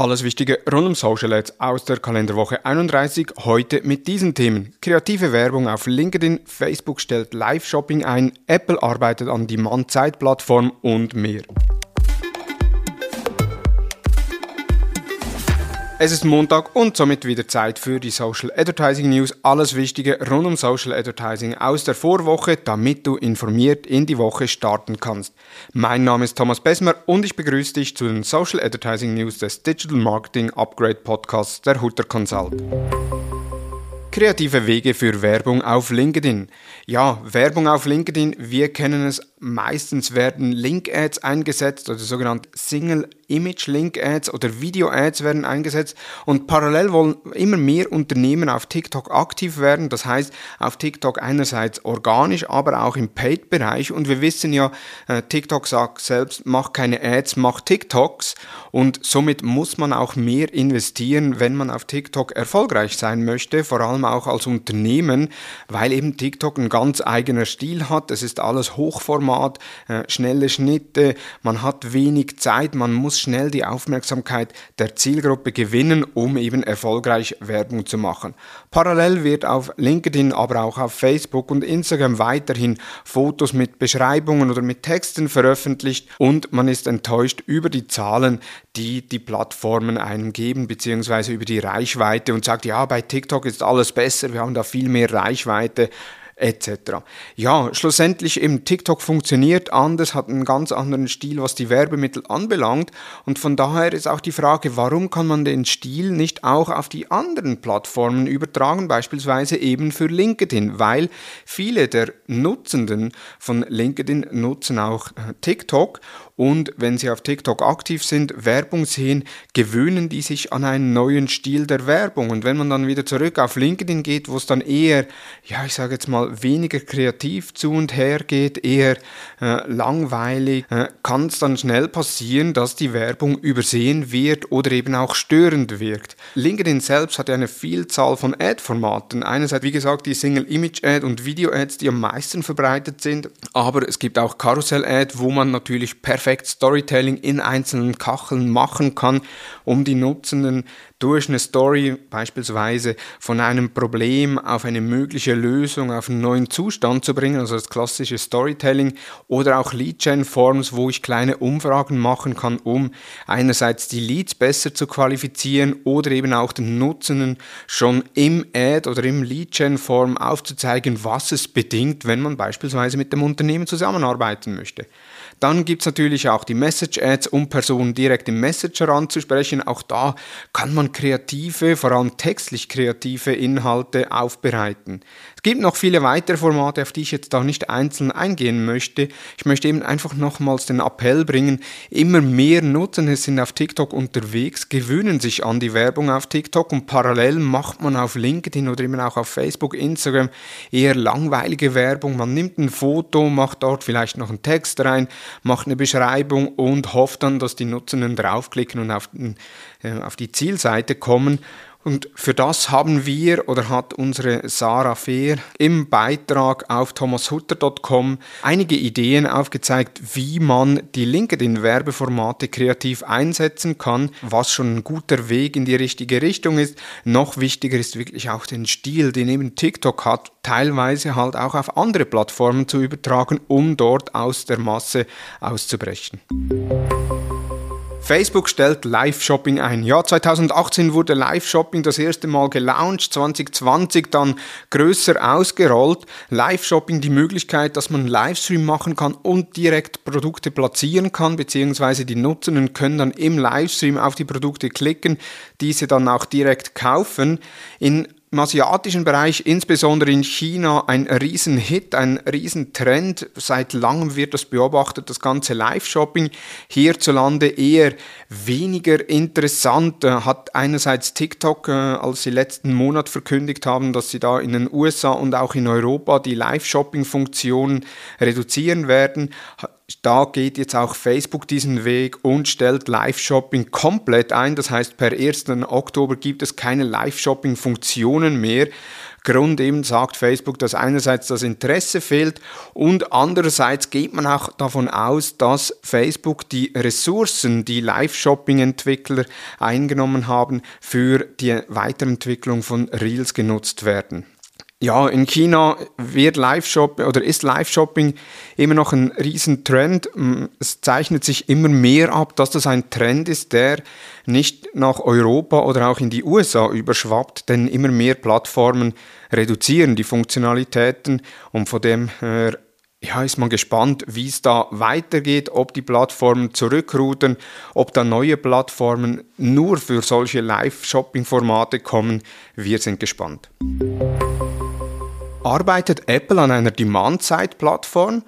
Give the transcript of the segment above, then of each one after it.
Alles Wichtige rund um Social Ads aus der Kalenderwoche 31. Heute mit diesen Themen. Kreative Werbung auf LinkedIn, Facebook stellt Live-Shopping ein, Apple arbeitet an Demand-Zeit-Plattform und mehr. Es ist Montag und somit wieder Zeit für die Social Advertising News. Alles Wichtige rund um Social Advertising aus der Vorwoche, damit du informiert in die Woche starten kannst. Mein Name ist Thomas Besmer und ich begrüße dich zu den Social Advertising News des Digital Marketing Upgrade Podcasts der Hutter Consult. Kreative Wege für Werbung auf LinkedIn. Ja, Werbung auf LinkedIn, wir kennen es, meistens werden Link-Ads eingesetzt oder sogenannte Single Image-Link-Ads oder Video-Ads werden eingesetzt und parallel wollen immer mehr Unternehmen auf TikTok aktiv werden. Das heißt, auf TikTok einerseits organisch, aber auch im Paid-Bereich. Und wir wissen ja, äh, TikTok sagt selbst, mach keine Ads, mach TikToks. Und somit muss man auch mehr investieren, wenn man auf TikTok erfolgreich sein möchte, vor allem auch als Unternehmen, weil eben TikTok ein ganz eigener Stil hat. Es ist alles Hochformat, äh, schnelle Schnitte, man hat wenig Zeit, man muss schnell die Aufmerksamkeit der Zielgruppe gewinnen, um eben erfolgreich Werbung zu machen. Parallel wird auf LinkedIn, aber auch auf Facebook und Instagram weiterhin Fotos mit Beschreibungen oder mit Texten veröffentlicht und man ist enttäuscht über die Zahlen, die die Plattformen einem geben, beziehungsweise über die Reichweite und sagt, ja, bei TikTok ist alles besser, wir haben da viel mehr Reichweite etc. Ja, schlussendlich eben TikTok funktioniert anders, hat einen ganz anderen Stil, was die Werbemittel anbelangt und von daher ist auch die Frage, warum kann man den Stil nicht auch auf die anderen Plattformen übertragen, beispielsweise eben für LinkedIn, weil viele der Nutzenden von LinkedIn nutzen auch äh, TikTok und wenn sie auf TikTok aktiv sind, Werbung sehen, gewöhnen die sich an einen neuen Stil der Werbung. Und wenn man dann wieder zurück auf LinkedIn geht, wo es dann eher, ja, ich sage jetzt mal, weniger kreativ zu und her geht, eher äh, langweilig, äh, kann es dann schnell passieren, dass die Werbung übersehen wird oder eben auch störend wirkt. LinkedIn selbst hat ja eine Vielzahl von Ad-Formaten. Einerseits, wie gesagt, die Single-Image-Ad und Video-Ads, die am meisten verbreitet sind, aber es gibt auch Karussell-Ad, wo man natürlich perfekt perfekt Storytelling in einzelnen Kacheln machen kann, um die Nutzenden durch eine Story beispielsweise von einem Problem auf eine mögliche Lösung, auf einen neuen Zustand zu bringen, also das klassische Storytelling oder auch Lead-Gen-Forms, wo ich kleine Umfragen machen kann, um einerseits die Leads besser zu qualifizieren oder eben auch den Nutzenden schon im Ad oder im Lead-Gen-Form aufzuzeigen, was es bedingt, wenn man beispielsweise mit dem Unternehmen zusammenarbeiten möchte. Dann gibt es natürlich auch die Message-Ads, um Personen direkt im Messenger anzusprechen. Auch da kann man kreative, vor allem textlich kreative Inhalte aufbereiten. Es gibt noch viele weitere Formate, auf die ich jetzt da nicht einzeln eingehen möchte. Ich möchte eben einfach nochmals den Appell bringen, immer mehr Nutzende sind auf TikTok unterwegs, gewöhnen sich an die Werbung auf TikTok und parallel macht man auf LinkedIn oder eben auch auf Facebook, Instagram eher langweilige Werbung. Man nimmt ein Foto, macht dort vielleicht noch einen Text rein, macht eine Beschreibung und hofft dann, dass die Nutzenden draufklicken und auf, äh, auf die Zielseite kommen und für das haben wir oder hat unsere Sarah Fehr im Beitrag auf thomashutter.com einige Ideen aufgezeigt, wie man die LinkedIn-Werbeformate kreativ einsetzen kann, was schon ein guter Weg in die richtige Richtung ist. Noch wichtiger ist wirklich auch den Stil, den eben TikTok hat, teilweise halt auch auf andere Plattformen zu übertragen, um dort aus der Masse auszubrechen. Facebook stellt Live-Shopping ein. Ja, 2018 wurde Live-Shopping das erste Mal gelauncht, 2020 dann größer ausgerollt. Live-Shopping die Möglichkeit, dass man Livestream machen kann und direkt Produkte platzieren kann, beziehungsweise die Nutzenden können dann im Livestream auf die Produkte klicken, diese dann auch direkt kaufen. In im asiatischen Bereich, insbesondere in China, ein Riesenhit, ein Riesentrend. Seit langem wird das beobachtet, das ganze Live-Shopping. Hierzulande eher weniger interessant. Äh, hat einerseits TikTok, äh, als sie letzten Monat verkündigt haben, dass sie da in den USA und auch in Europa die Live-Shopping-Funktion reduzieren werden, da geht jetzt auch Facebook diesen Weg und stellt Live-Shopping komplett ein. Das heißt, per 1. Oktober gibt es keine Live-Shopping-Funktionen mehr. Grund eben sagt Facebook, dass einerseits das Interesse fehlt und andererseits geht man auch davon aus, dass Facebook die Ressourcen, die Live-Shopping-Entwickler eingenommen haben, für die Weiterentwicklung von Reels genutzt werden. Ja, in China wird Live-Shopping oder ist Live-Shopping immer noch ein Riesentrend. Es zeichnet sich immer mehr ab, dass das ein Trend ist, der nicht nach Europa oder auch in die USA überschwappt, denn immer mehr Plattformen reduzieren die Funktionalitäten und von dem her ja, ist man gespannt, wie es da weitergeht, ob die Plattformen zurückrouten, ob da neue Plattformen nur für solche Live-Shopping-Formate kommen. Wir sind gespannt arbeitet Apple an einer Demand-Side-Plattform.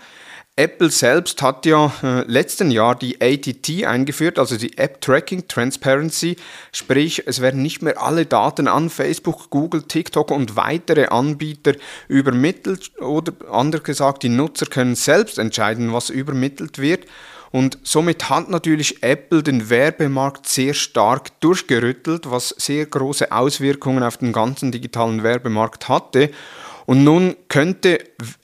Apple selbst hat ja äh, letzten Jahr die ATT eingeführt, also die App Tracking Transparency, sprich es werden nicht mehr alle Daten an Facebook, Google, TikTok und weitere Anbieter übermittelt oder anders gesagt, die Nutzer können selbst entscheiden, was übermittelt wird. Und somit hat natürlich Apple den Werbemarkt sehr stark durchgerüttelt, was sehr große Auswirkungen auf den ganzen digitalen Werbemarkt hatte. Und nun könnte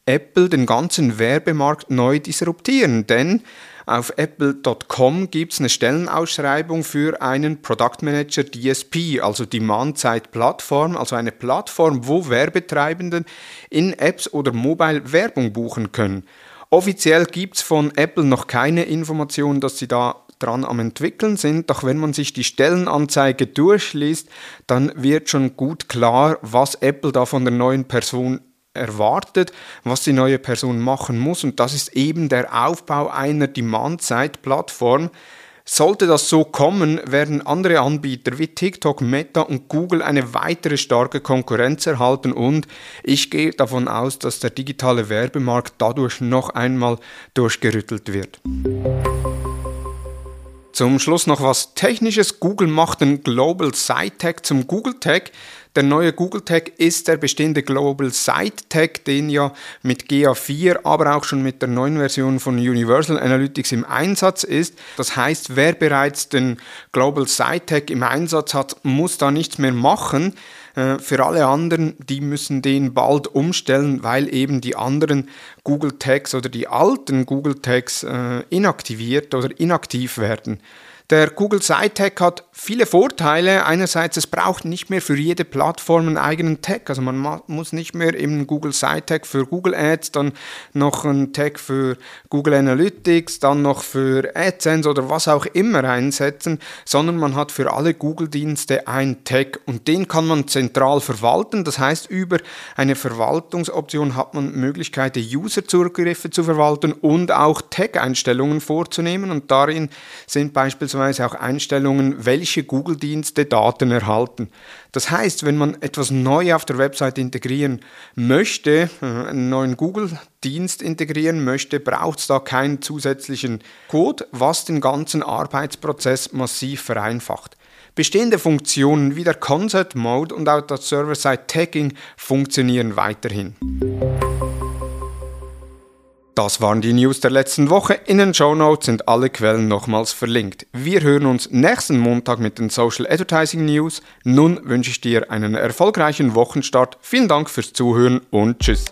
Apple den ganzen Werbemarkt neu disruptieren, denn auf apple.com gibt es eine Stellenausschreibung für einen Product Manager DSP, also Demand-Side Plattform, also eine Plattform, wo Werbetreibenden in Apps oder Mobile Werbung buchen können. Offiziell gibt es von Apple noch keine Information, dass sie da dran am entwickeln sind, doch wenn man sich die Stellenanzeige durchliest, dann wird schon gut klar, was Apple da von der neuen Person erwartet, was die neue Person machen muss und das ist eben der Aufbau einer Demand-Side-Plattform. Sollte das so kommen, werden andere Anbieter wie TikTok, Meta und Google eine weitere starke Konkurrenz erhalten und ich gehe davon aus, dass der digitale Werbemarkt dadurch noch einmal durchgerüttelt wird. Zum Schluss noch was Technisches. Google macht den Global Site Tag zum Google Tag. Der neue Google Tag ist der bestehende Global Site Tag, den ja mit GA4, aber auch schon mit der neuen Version von Universal Analytics im Einsatz ist. Das heißt, wer bereits den Global Site Tag im Einsatz hat, muss da nichts mehr machen. Äh, für alle anderen, die müssen den bald umstellen, weil eben die anderen Google Tags oder die alten Google Tags äh, inaktiviert oder inaktiv werden. Der Google Tag hat viele Vorteile. Einerseits, es braucht nicht mehr für jede Plattform einen eigenen Tag. Also man muss nicht mehr im Google Tag für Google Ads, dann noch einen Tag für Google Analytics, dann noch für AdSense oder was auch immer einsetzen, sondern man hat für alle Google-Dienste einen Tag und den kann man zentral verwalten. Das heißt, über eine Verwaltungsoption hat man Möglichkeit, User-Zugriffe zu verwalten und auch Tag-Einstellungen vorzunehmen und darin sind beispielsweise beispielsweise auch Einstellungen, welche Google-Dienste Daten erhalten. Das heißt, wenn man etwas neu auf der Website integrieren möchte, äh, einen neuen Google-Dienst integrieren möchte, braucht es da keinen zusätzlichen Code, was den ganzen Arbeitsprozess massiv vereinfacht. Bestehende Funktionen wie der Concert Mode und auch das Server-Side-Tagging funktionieren weiterhin. Das waren die News der letzten Woche. In den Show Notes sind alle Quellen nochmals verlinkt. Wir hören uns nächsten Montag mit den Social Advertising News. Nun wünsche ich dir einen erfolgreichen Wochenstart. Vielen Dank fürs Zuhören und tschüss.